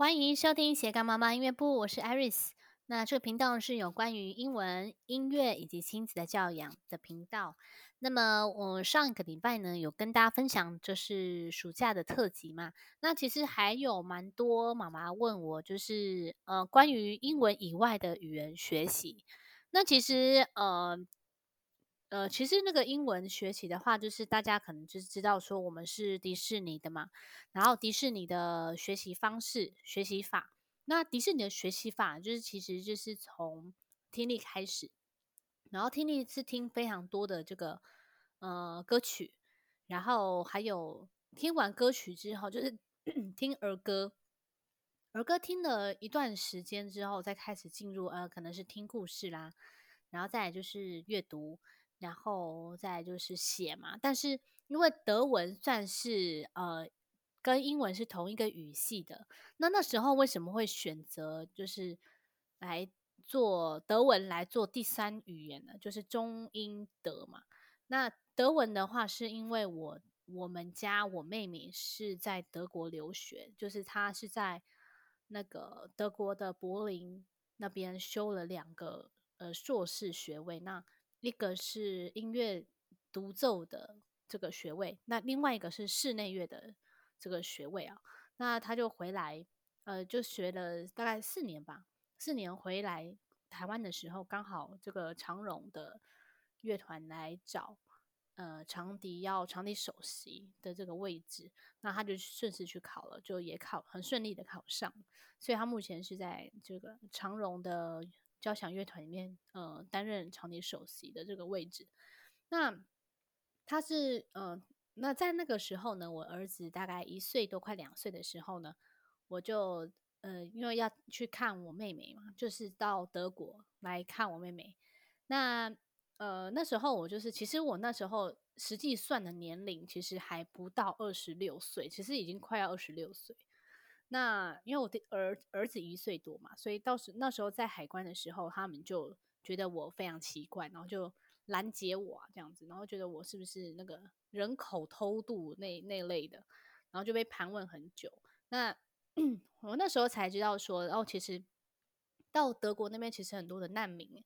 欢迎收听斜杠妈妈音乐部，我是 Iris。那这个频道是有关于英文、音乐以及亲子的教养的频道。那么我上一个礼拜呢，有跟大家分享就是暑假的特辑嘛。那其实还有蛮多妈妈问我，就是呃关于英文以外的语言学习。那其实呃。呃，其实那个英文学习的话，就是大家可能就是知道说我们是迪士尼的嘛，然后迪士尼的学习方式、学习法，那迪士尼的学习法就是其实就是从听力开始，然后听力是听非常多的这个呃歌曲，然后还有听完歌曲之后就是 听儿歌，儿歌听了一段时间之后，再开始进入呃可能是听故事啦，然后再就是阅读。然后再就是写嘛，但是因为德文算是呃跟英文是同一个语系的，那那时候为什么会选择就是来做德文来做第三语言呢？就是中英德嘛。那德文的话，是因为我我们家我妹妹是在德国留学，就是她是在那个德国的柏林那边修了两个呃硕士学位，那。一个是音乐独奏的这个学位，那另外一个是室内乐的这个学位啊。那他就回来，呃，就学了大概四年吧。四年回来台湾的时候，刚好这个长荣的乐团来找，呃，长笛要长笛首席的这个位置，那他就顺势去考了，就也考很顺利的考上。所以他目前是在这个长荣的。交响乐团里面，呃，担任长笛首席的这个位置。那他是，呃，那在那个时候呢，我儿子大概一岁多，快两岁的时候呢，我就，呃，因为要去看我妹妹嘛，就是到德国来看我妹妹。那，呃，那时候我就是，其实我那时候实际算的年龄，其实还不到二十六岁，其实已经快要二十六岁。那因为我的儿儿子一岁多嘛，所以到时那时候在海关的时候，他们就觉得我非常奇怪，然后就拦截我啊这样子，然后觉得我是不是那个人口偷渡那那类的，然后就被盘问很久。那我那时候才知道说，哦，其实到德国那边其实很多的难民，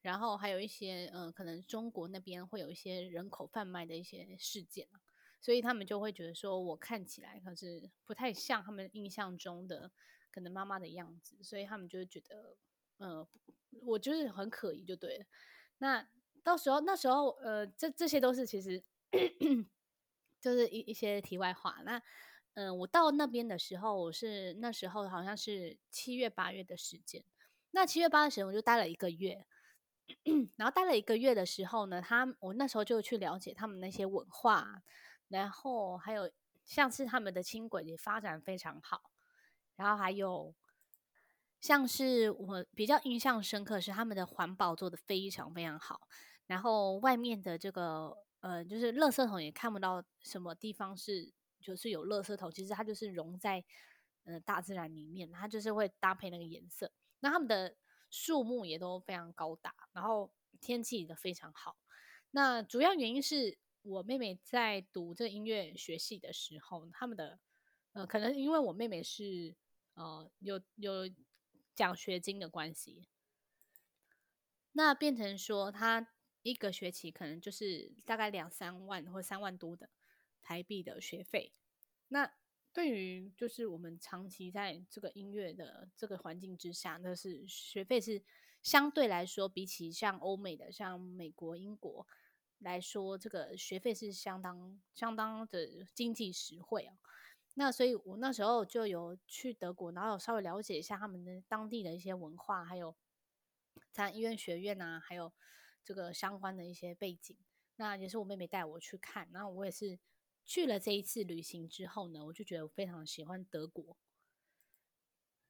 然后还有一些嗯、呃，可能中国那边会有一些人口贩卖的一些事件。所以他们就会觉得说，我看起来可是不太像他们印象中的可能妈妈的样子，所以他们就会觉得，呃，我就是很可疑，就对了。那到时候那时候，呃，这这些都是其实就是一一些题外话。那，嗯、呃，我到那边的时候，我是那时候好像是七月八月的时间。那七月八的时候，我就待了一个月。然后待了一个月的时候呢，他我那时候就去了解他们那些文化。然后还有像是他们的轻轨也发展非常好，然后还有像是我比较印象深刻是他们的环保做的非常非常好，然后外面的这个呃就是垃圾桶也看不到什么地方是就是有垃圾桶，其实它就是融在呃大自然里面，它就是会搭配那个颜色。那他们的树木也都非常高大，然后天气也非常好。那主要原因是。我妹妹在读这音乐学系的时候，他们的呃，可能因为我妹妹是呃有有奖学金的关系，那变成说她一个学期可能就是大概两三万或三万多的台币的学费。那对于就是我们长期在这个音乐的这个环境之下，那是学费是相对来说比起像欧美的，像美国、英国。来说，这个学费是相当相当的经济实惠啊。那所以我那时候就有去德国，然后稍微了解一下他们的当地的一些文化，还有在医院学院啊，还有这个相关的一些背景。那也是我妹妹带我去看，然后我也是去了这一次旅行之后呢，我就觉得我非常喜欢德国。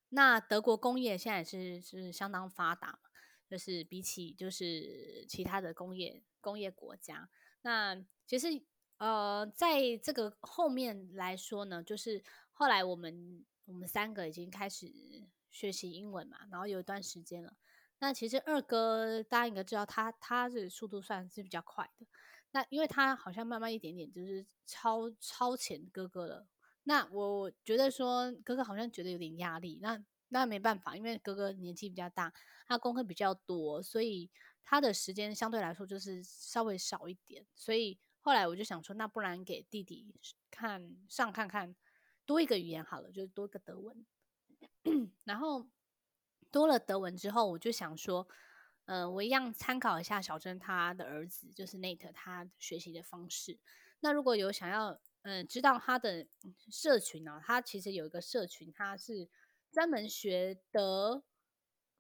那德国工业现在是是相当发达，就是比起就是其他的工业。工业国家，那其实呃，在这个后面来说呢，就是后来我们我们三个已经开始学习英文嘛，然后有一段时间了。那其实二哥大家应该知道他，他他的速度算是比较快的。那因为他好像慢慢一点点就是超超前哥哥了，那我觉得说哥哥好像觉得有点压力，那那没办法，因为哥哥年纪比较大，他功课比较多，所以他的时间相对来说就是稍微少一点。所以后来我就想说，那不然给弟弟看上看看多一个语言好了，就多个德文。然后多了德文之后，我就想说。呃，我一样参考一下小珍他的儿子，就是 Nate 他学习的方式。那如果有想要，嗯、呃，知道他的社群呢、啊，他其实有一个社群，他是专门学德、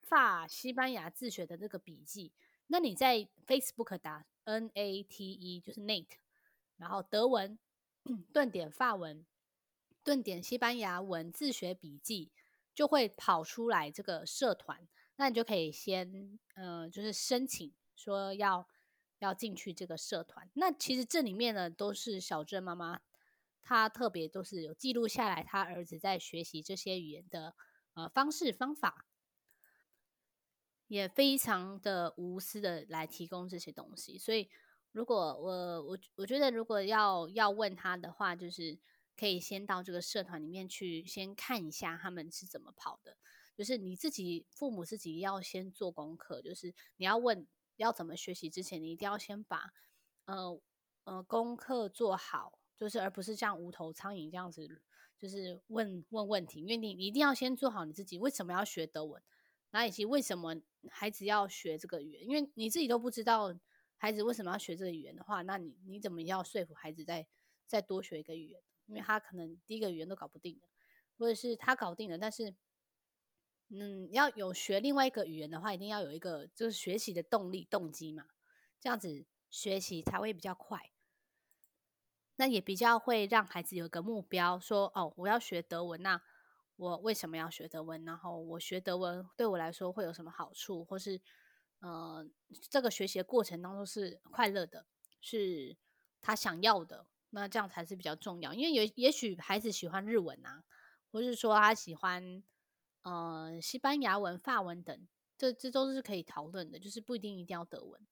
法、西班牙自学的这个笔记。那你在 Facebook 打 N A T E，就是 Nate，然后德文 顿点法文顿点西班牙文自学笔记，就会跑出来这个社团。那你就可以先，呃，就是申请说要要进去这个社团。那其实这里面呢，都是小镇妈妈，他特别都是有记录下来，他儿子在学习这些语言的呃方式方法，也非常的无私的来提供这些东西。所以，如果我我我觉得，如果要要问他的话，就是可以先到这个社团里面去先看一下他们是怎么跑的。就是你自己父母自己要先做功课，就是你要问要怎么学习之前，你一定要先把呃呃功课做好，就是而不是像无头苍蝇这样子，就是问问问题，因为你一定要先做好你自己为什么要学德文，然后以及为什么孩子要学这个语言，因为你自己都不知道孩子为什么要学这个语言的话，那你你怎么要说服孩子再再多学一个语言？因为他可能第一个语言都搞不定的，或者是他搞定了，但是。嗯，要有学另外一个语言的话，一定要有一个就是学习的动力、动机嘛，这样子学习才会比较快。那也比较会让孩子有个目标，说哦，我要学德文，那我为什么要学德文？然后我学德文对我来说会有什么好处？或是呃，这个学习的过程当中是快乐的，是他想要的，那这样才是比较重要。因为也也许孩子喜欢日文啊，或是说他喜欢。呃，西班牙文、法文等，这这都是可以讨论的，就是不一定一定要德文。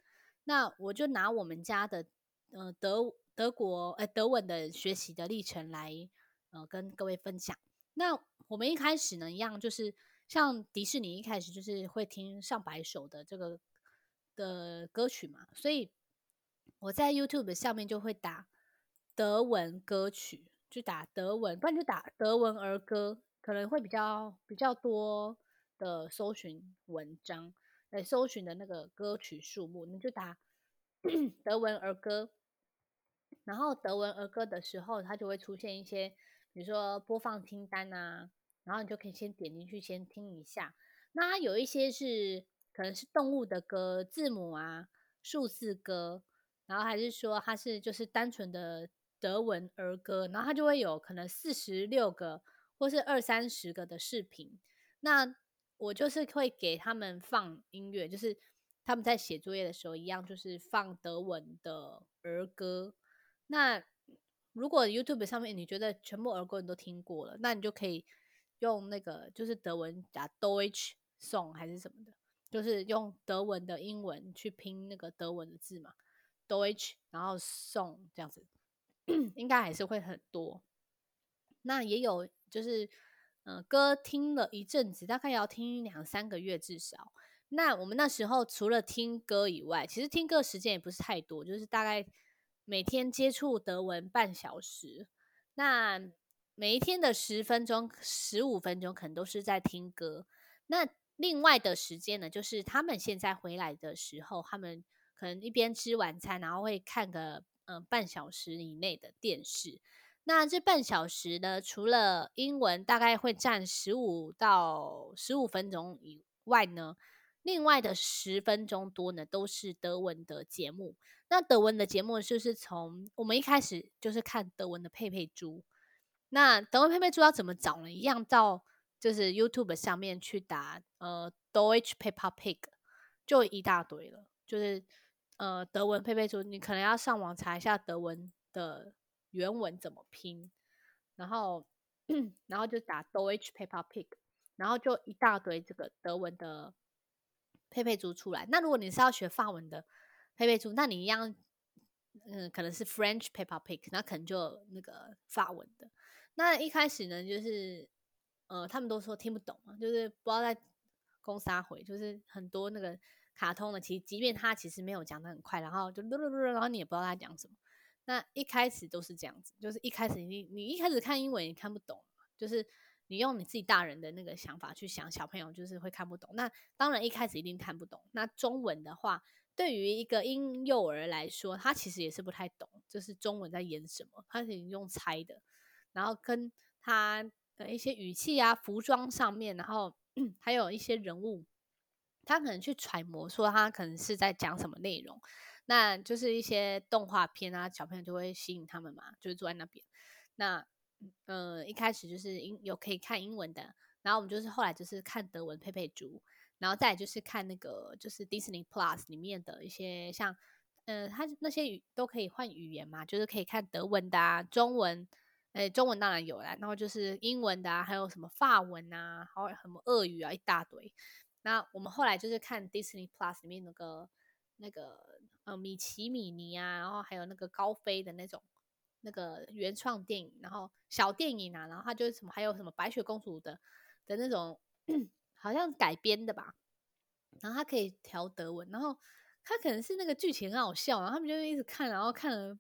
那我就拿我们家的呃德德国呃德文的学习的历程来呃跟各位分享。那我们一开始呢，一样就是像迪士尼一开始就是会听上百首的这个的歌曲嘛，所以我在 YouTube 下面就会打德文歌曲，就打德文，不然就打德文儿歌。可能会比较比较多的搜寻文章，来搜寻的那个歌曲数目，你就打 德文儿歌，然后德文儿歌的时候，它就会出现一些，比如说播放清单啊，然后你就可以先点进去先听一下。那有一些是可能是动物的歌，字母啊、数字歌，然后还是说它是就是单纯的德文儿歌，然后它就会有可能四十六个。或是二三十个的视频，那我就是会给他们放音乐，就是他们在写作业的时候一样，就是放德文的儿歌。那如果 YouTube 上面你觉得全部儿歌你都听过了，那你就可以用那个就是德文打 Deutsch Song 还是什么的，就是用德文的英文去拼那个德文的字嘛，Deutsch 然后 Song 这样子，应该还是会很多。那也有。就是，嗯、呃，歌听了一阵子，大概要听两三个月至少。那我们那时候除了听歌以外，其实听歌时间也不是太多，就是大概每天接触德文半小时。那每一天的十分钟、十五分钟可能都是在听歌。那另外的时间呢，就是他们现在回来的时候，他们可能一边吃晚餐，然后会看个嗯、呃、半小时以内的电视。那这半小时呢，除了英文大概会占十五到十五分钟以外呢，另外的十分钟多呢，都是德文的节目。那德文的节目就是从我们一开始就是看德文的佩佩猪。那德文佩佩猪要怎么找呢？一样到就是 YouTube 上面去打呃 Deutsch Peppa Pig，就一大堆了。就是呃德文佩佩猪，你可能要上网查一下德文的。原文怎么拼？然后，然后就打 Deutsch Peppa Pig，然后就一大堆这个德文的佩佩猪出来。那如果你是要学法文的佩佩猪，那你一样，嗯，可能是 French Peppa Pig，那可能就那个法文的。那一开始呢，就是呃，他们都说听不懂嘛，就是不知道在攻啥回，就是很多那个卡通的，其实即便他其实没有讲的很快，然后就噜噜噜，然后你也不知道他讲什么。那一开始都是这样子，就是一开始你你一开始看英文你看不懂，就是你用你自己大人的那个想法去想，小朋友就是会看不懂。那当然一开始一定看不懂。那中文的话，对于一个婴幼儿来说，他其实也是不太懂，就是中文在演什么，他是用猜的。然后跟他的一些语气啊、服装上面，然后 还有一些人物，他可能去揣摩说他可能是在讲什么内容。那就是一些动画片啊，小朋友就会吸引他们嘛，就是坐在那边。那呃一开始就是英有可以看英文的，然后我们就是后来就是看德文佩佩猪，然后再就是看那个就是 Disney Plus 里面的一些像呃它那些语都可以换语言嘛，就是可以看德文的啊，中文。诶，中文当然有啦，然后就是英文的啊，还有什么法文啊，还有什么俄语啊，一大堆。那我们后来就是看 Disney Plus 里面那个那个呃米奇米妮啊，然后还有那个高飞的那种那个原创电影，然后小电影啊，然后他就是什么还有什么白雪公主的的那种，好像改编的吧。然后他可以调德文，然后他可能是那个剧情很好笑，然后他们就一直看，然后看了。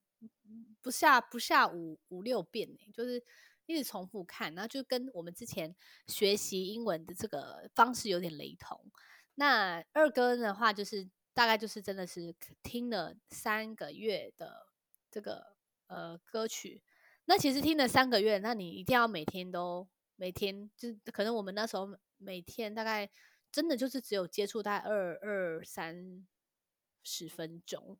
不下不下五五六遍呢，就是一直重复看，然后就跟我们之前学习英文的这个方式有点雷同。那二哥的话，就是大概就是真的是听了三个月的这个呃歌曲。那其实听了三个月，那你一定要每天都每天，就可能我们那时候每天大概真的就是只有接触大概二二三十分钟，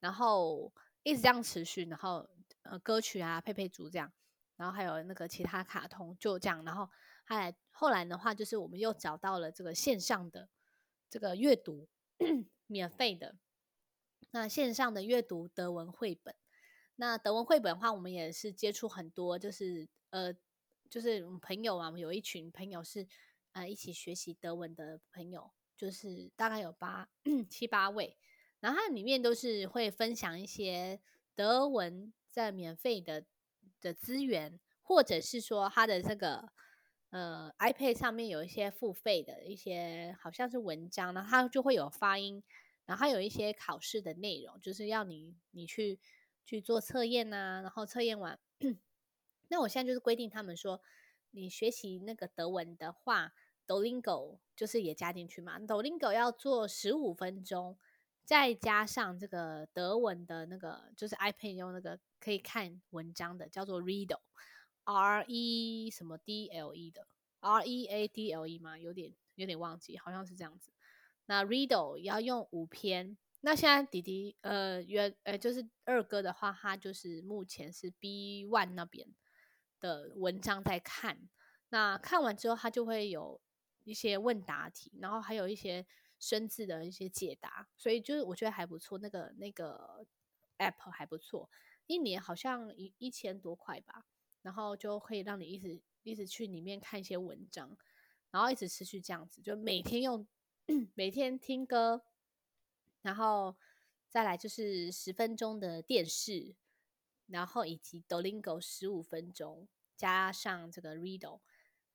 然后。一直这样持续，然后呃歌曲啊佩佩猪这样，然后还有那个其他卡通就这样，然后后来后来的话就是我们又找到了这个线上的这个阅读 免费的，那线上的阅读德文绘本，那德文绘本的话我们也是接触很多，就是呃就是朋友啊，有一群朋友是呃一起学习德文的朋友，就是大概有八 七八位。然后它里面都是会分享一些德文在免费的的资源，或者是说它的这个呃 iPad 上面有一些付费的一些好像是文章，然后它就会有发音，然后有一些考试的内容，就是要你你去去做测验啊，然后测验完，那我现在就是规定他们说，你学习那个德文的话，Dolingo 就是也加进去嘛，Dolingo 要做十五分钟。再加上这个德文的那个，就是 iPad 用那个可以看文章的，叫做 Readle，R E 什么 D L E 的，R E A D L E 吗？有点有点忘记，好像是这样子。那 Readle 也要用五篇。那现在弟弟呃原呃就是二哥的话，他就是目前是 B one 那边的文章在看。那看完之后，他就会有一些问答题，然后还有一些。生字的一些解答，所以就是我觉得还不错，那个那个 app 还不错，一年好像一一千多块吧，然后就可以让你一直一直去里面看一些文章，然后一直持续这样子，就每天用 每天听歌，然后再来就是十分钟的电视，然后以及 Dolingo 十五分钟，加上这个 Readle，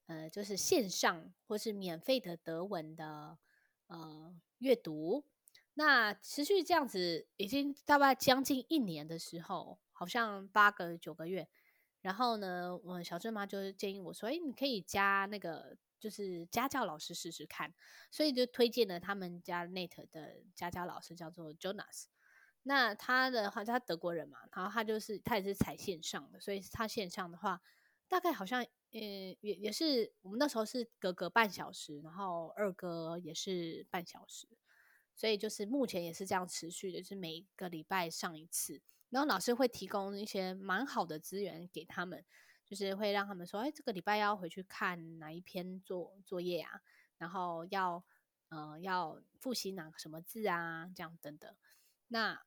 呃，就是线上或是免费的德文的。呃，阅读，那持续这样子已经大概将近一年的时候，好像八个九个月。然后呢，我小镇妈就建议我说：“诶，你可以加那个，就是家教老师试试看。”所以就推荐了他们家 Net 的家教老师，叫做 Jonas。那他的话，他德国人嘛，然后他就是他也是采线上的，所以他线上的话，大概好像。嗯，也也是，我们那时候是隔隔半小时，然后二哥也是半小时，所以就是目前也是这样持续的，就是每个礼拜上一次，然后老师会提供一些蛮好的资源给他们，就是会让他们说，哎，这个礼拜要回去看哪一篇作作业啊，然后要呃要复习哪个什么字啊，这样等等。那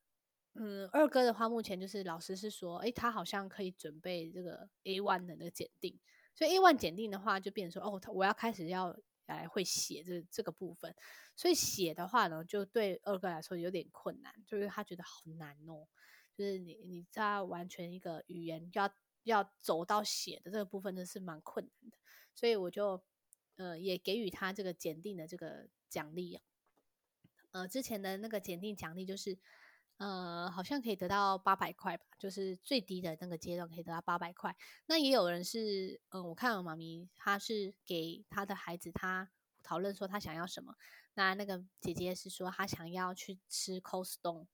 嗯，二哥的话，目前就是老师是说，哎，他好像可以准备这个 A one 的那个检定。所以 A one 检定的话，就变成说，哦，他我要开始要来会写这这个部分。所以写的话呢，就对二哥来说有点困难，就是他觉得好难哦。就是你你在完全一个语言，要要走到写的这个部分，呢是蛮困难的，所以我就呃也给予他这个检定的这个奖励啊。呃，之前的那个检定奖励就是，呃，好像可以得到八百块吧，就是最低的那个阶段可以得到八百块。那也有人是，嗯、我看我妈咪，她是给她的孩子，她讨论说她想要什么。那那个姐姐是说她想要去吃 coston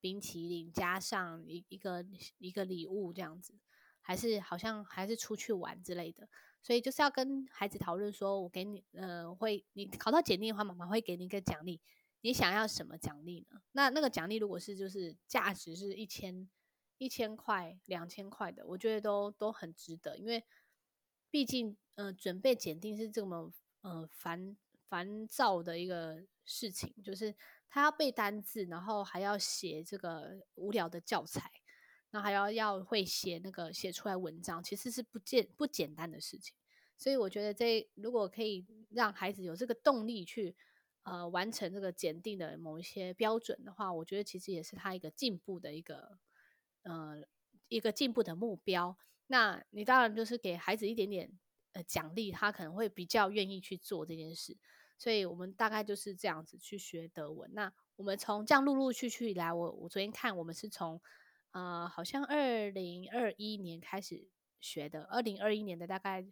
冰淇淋，加上一一个一个礼物这样子，还是好像还是出去玩之类的。所以就是要跟孩子讨论说，我给你，呃，会你考到检定的话，妈妈会给你一个奖励。你想要什么奖励呢？那那个奖励如果是就是价值是一千一千块、两千块的，我觉得都都很值得，因为毕竟呃准备检定是这么呃烦烦躁的一个事情，就是他要背单字，然后还要写这个无聊的教材，然后还要要会写那个写出来文章，其实是不简不简单的事情。所以我觉得这如果可以让孩子有这个动力去。呃，完成这个检定的某一些标准的话，我觉得其实也是他一个进步的一个，呃，一个进步的目标。那你当然就是给孩子一点点呃奖励，他可能会比较愿意去做这件事。所以我们大概就是这样子去学德文。那我们从这样陆陆续续以来，我我昨天看我们是从呃好像二零二一年开始学的，二零二一年的大概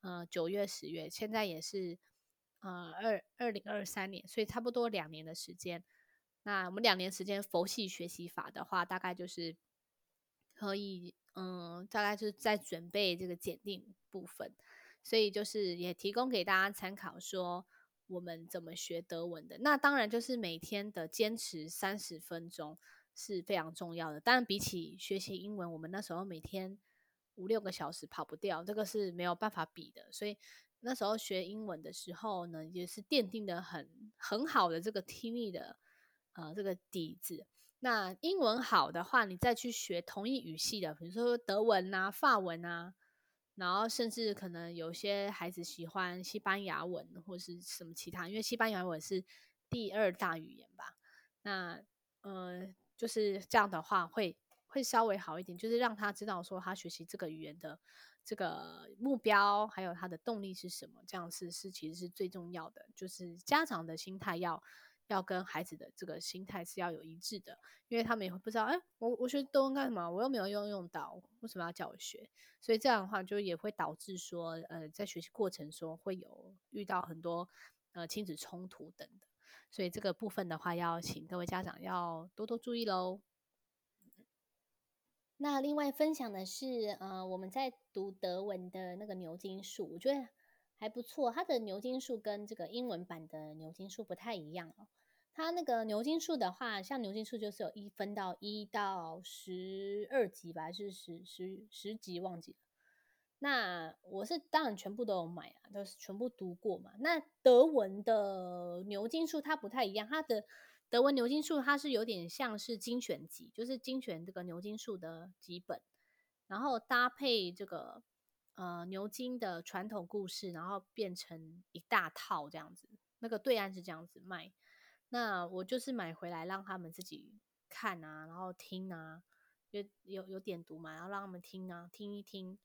呃九月十月，现在也是。呃，二二零二三年，所以差不多两年的时间。那我们两年时间佛系学习法的话，大概就是可以，嗯，大概就是在准备这个检定部分。所以就是也提供给大家参考，说我们怎么学德文的。那当然就是每天的坚持三十分钟是非常重要的。当然比起学习英文，我们那时候每天五六个小时跑不掉，这个是没有办法比的。所以。那时候学英文的时候呢，也是奠定的很很好的这个听力的呃这个底子。那英文好的话，你再去学同一语系的，比如说德文啊、法文啊，然后甚至可能有些孩子喜欢西班牙文或是什么其他，因为西班牙文是第二大语言吧。那呃就是这样的话会会稍微好一点，就是让他知道说他学习这个语言的。这个目标还有他的动力是什么？这样是是其实是最重要的，就是家长的心态要要跟孩子的这个心态是要有一致的，因为他们也会不知道，哎，我我学德文干什么？我又没有用用到，为什么要叫我学？所以这样的话就也会导致说，呃，在学习过程中会有遇到很多呃亲子冲突等的，所以这个部分的话，要请各位家长要多多注意喽。那另外分享的是，呃，我们在读德文的那个牛津树，我觉得还不错。它的牛津树跟这个英文版的牛津树不太一样哦。它那个牛津树的话，像牛津树就是有一分到一到十二级吧，还是十十十级忘记了。那我是当然全部都有买啊，都是全部读过嘛。那德文的牛津树它不太一样，它的。德文牛津树它是有点像是精选集，就是精选这个牛津树的几本，然后搭配这个呃牛津的传统故事，然后变成一大套这样子。那个对岸是这样子卖，那我就是买回来让他们自己看啊，然后听啊，有有有点读嘛，然后让他们听啊，听一听，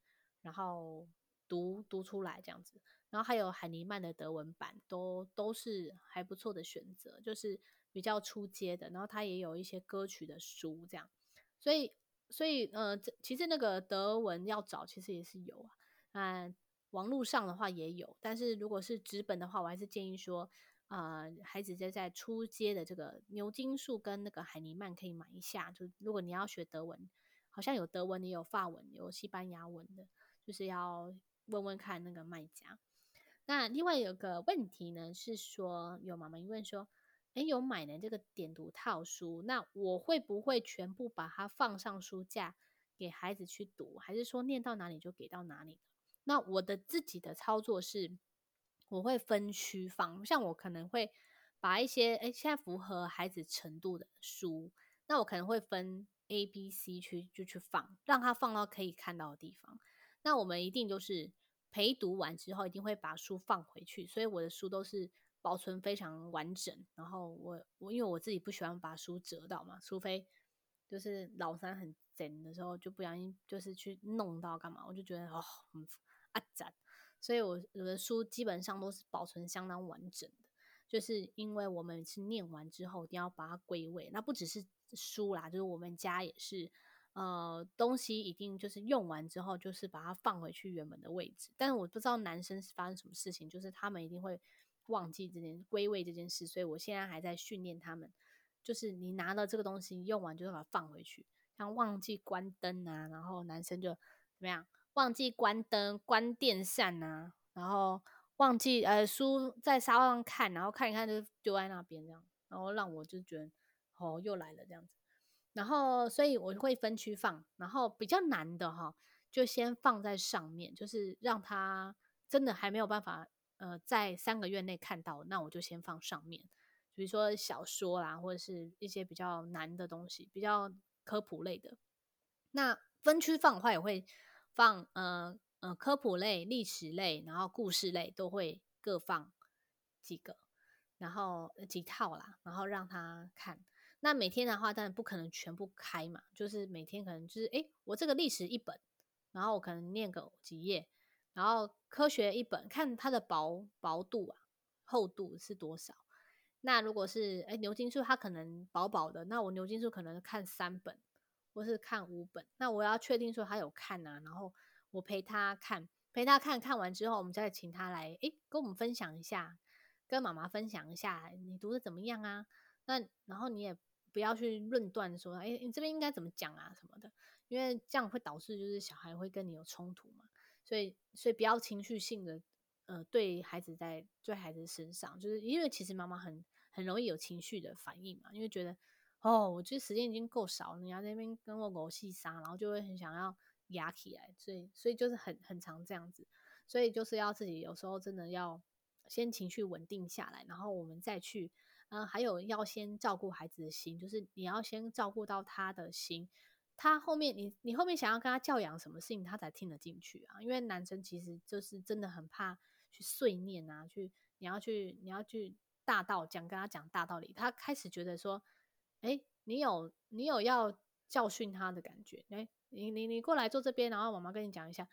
然后读读出来这样子。然后还有海尼曼的德文版，都都是还不错的选择，就是。比较初阶的，然后它也有一些歌曲的书，这样，所以，所以，呃，这其实那个德文要找，其实也是有啊，嗯，网络上的话也有，但是如果是纸本的话，我还是建议说，啊、呃，孩子在在初阶的这个牛津树跟那个海尼曼可以买一下，就如果你要学德文，好像有德文，也有法文，有西班牙文的，就是要问问看那个卖家。那另外有个问题呢，是说有妈妈问说。诶，有买的这个点读套书，那我会不会全部把它放上书架给孩子去读，还是说念到哪里就给到哪里？那我的自己的操作是，我会分区放，像我可能会把一些诶现在符合孩子程度的书，那我可能会分 A、B、C 区就去放，让他放到可以看到的地方。那我们一定就是陪读完之后，一定会把书放回去，所以我的书都是。保存非常完整，然后我我因为我自己不喜欢把书折到嘛，除非就是老三很整的时候就不小心就是去弄到干嘛，我就觉得哦很啊杂，所以我我的书基本上都是保存相当完整的，就是因为我们是念完之后一定要把它归位，那不只是书啦，就是我们家也是。呃，东西一定就是用完之后，就是把它放回去原本的位置。但是我不知道男生是发生什么事情，就是他们一定会忘记这件归位这件事。所以我现在还在训练他们，就是你拿了这个东西用完，就把它放回去。像忘记关灯啊，然后男生就怎么样？忘记关灯、关电扇啊，然后忘记呃书在沙发上看，然后看一看就丢在那边这样，然后让我就觉得哦又来了这样子。然后，所以我会分区放，然后比较难的哈，就先放在上面，就是让他真的还没有办法，呃，在三个月内看到，那我就先放上面，比如说小说啦，或者是一些比较难的东西，比较科普类的。那分区放的话，也会放，呃呃，科普类、历史类，然后故事类都会各放几个，然后几套啦，然后让他看。那每天的话，当然不可能全部开嘛，就是每天可能就是，诶，我这个历史一本，然后我可能念个几页，然后科学一本，看它的薄薄度啊，厚度是多少。那如果是诶牛津树，它可能薄薄的，那我牛津树可能看三本，或是看五本。那我要确定说他有看啊，然后我陪他看，陪他看看完之后，我们再请他来，诶，跟我们分享一下，跟妈妈分享一下，你读的怎么样啊？那然后你也。不要去论断说，哎，你这边应该怎么讲啊什么的，因为这样会导致就是小孩会跟你有冲突嘛。所以，所以不要情绪性的，呃，对孩子在对孩子身上，就是因为其实妈妈很很容易有情绪的反应嘛，因为觉得哦，我觉得时间已经够少了，你要在那边跟我狗戏沙，然后就会很想要压起来，所以，所以就是很很常这样子，所以就是要自己有时候真的要先情绪稳定下来，然后我们再去。嗯，还有要先照顾孩子的心，就是你要先照顾到他的心，他后面你你后面想要跟他教养什么事情，他才听得进去啊。因为男生其实就是真的很怕去碎念啊，去你要去你要去大道讲跟他讲大道理，他开始觉得说，哎，你有你有要教训他的感觉，哎，你你你过来坐这边，然后妈妈跟你讲一下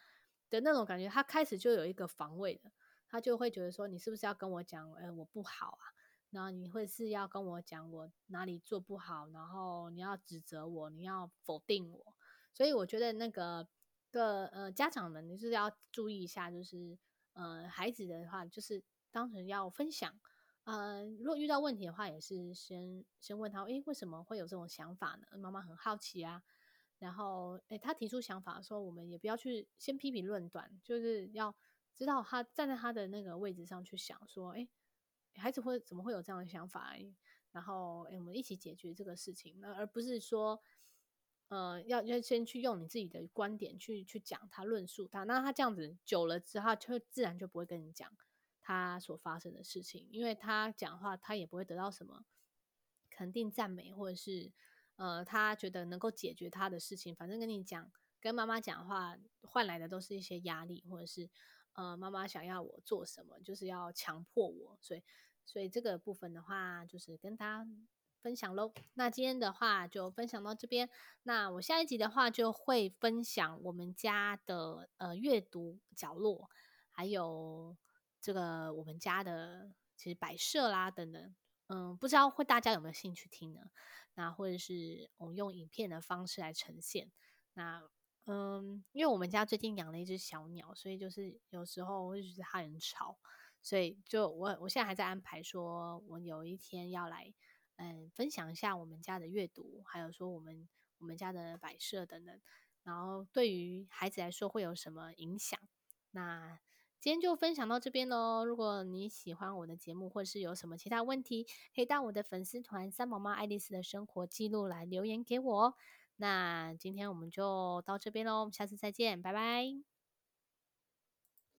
的那种感觉，他开始就有一个防卫的，他就会觉得说，你是不是要跟我讲，哎，我不好啊？然后你会是要跟我讲我哪里做不好，然后你要指责我，你要否定我，所以我觉得那个个呃家长们，你是要注意一下，就是呃孩子的话，就是当成要分享，呃如果遇到问题的话，也是先先问他，诶为什么会有这种想法呢？妈妈很好奇啊，然后诶他提出想法的时候，我们也不要去先批评论断，就是要知道他站在他的那个位置上去想说，诶孩子会怎么会有这样的想法？然后，诶，我们一起解决这个事情，那而不是说，呃，要要先去用你自己的观点去去讲他论述他，那他这样子久了之后，就自然就不会跟你讲他所发生的事情，因为他讲话他也不会得到什么肯定赞美，或者是呃，他觉得能够解决他的事情，反正跟你讲，跟妈妈讲话换来的都是一些压力，或者是。呃，妈妈想要我做什么，就是要强迫我，所以，所以这个部分的话，就是跟大家分享喽。那今天的话就分享到这边，那我下一集的话就会分享我们家的呃阅读角落，还有这个我们家的其实摆设啦等等，嗯，不知道会大家有没有兴趣听呢？那或者是我们用影片的方式来呈现，那。嗯，因为我们家最近养了一只小鸟，所以就是有时候我会觉得它很吵，所以就我我现在还在安排，说我有一天要来嗯分享一下我们家的阅读，还有说我们我们家的摆设等等，然后对于孩子来说会有什么影响？那今天就分享到这边喽。如果你喜欢我的节目，或是有什么其他问题，可以到我的粉丝团“三毛妈爱丽丝的生活记录”来留言给我哦。那今天我们就到这边喽，下次再见，拜拜。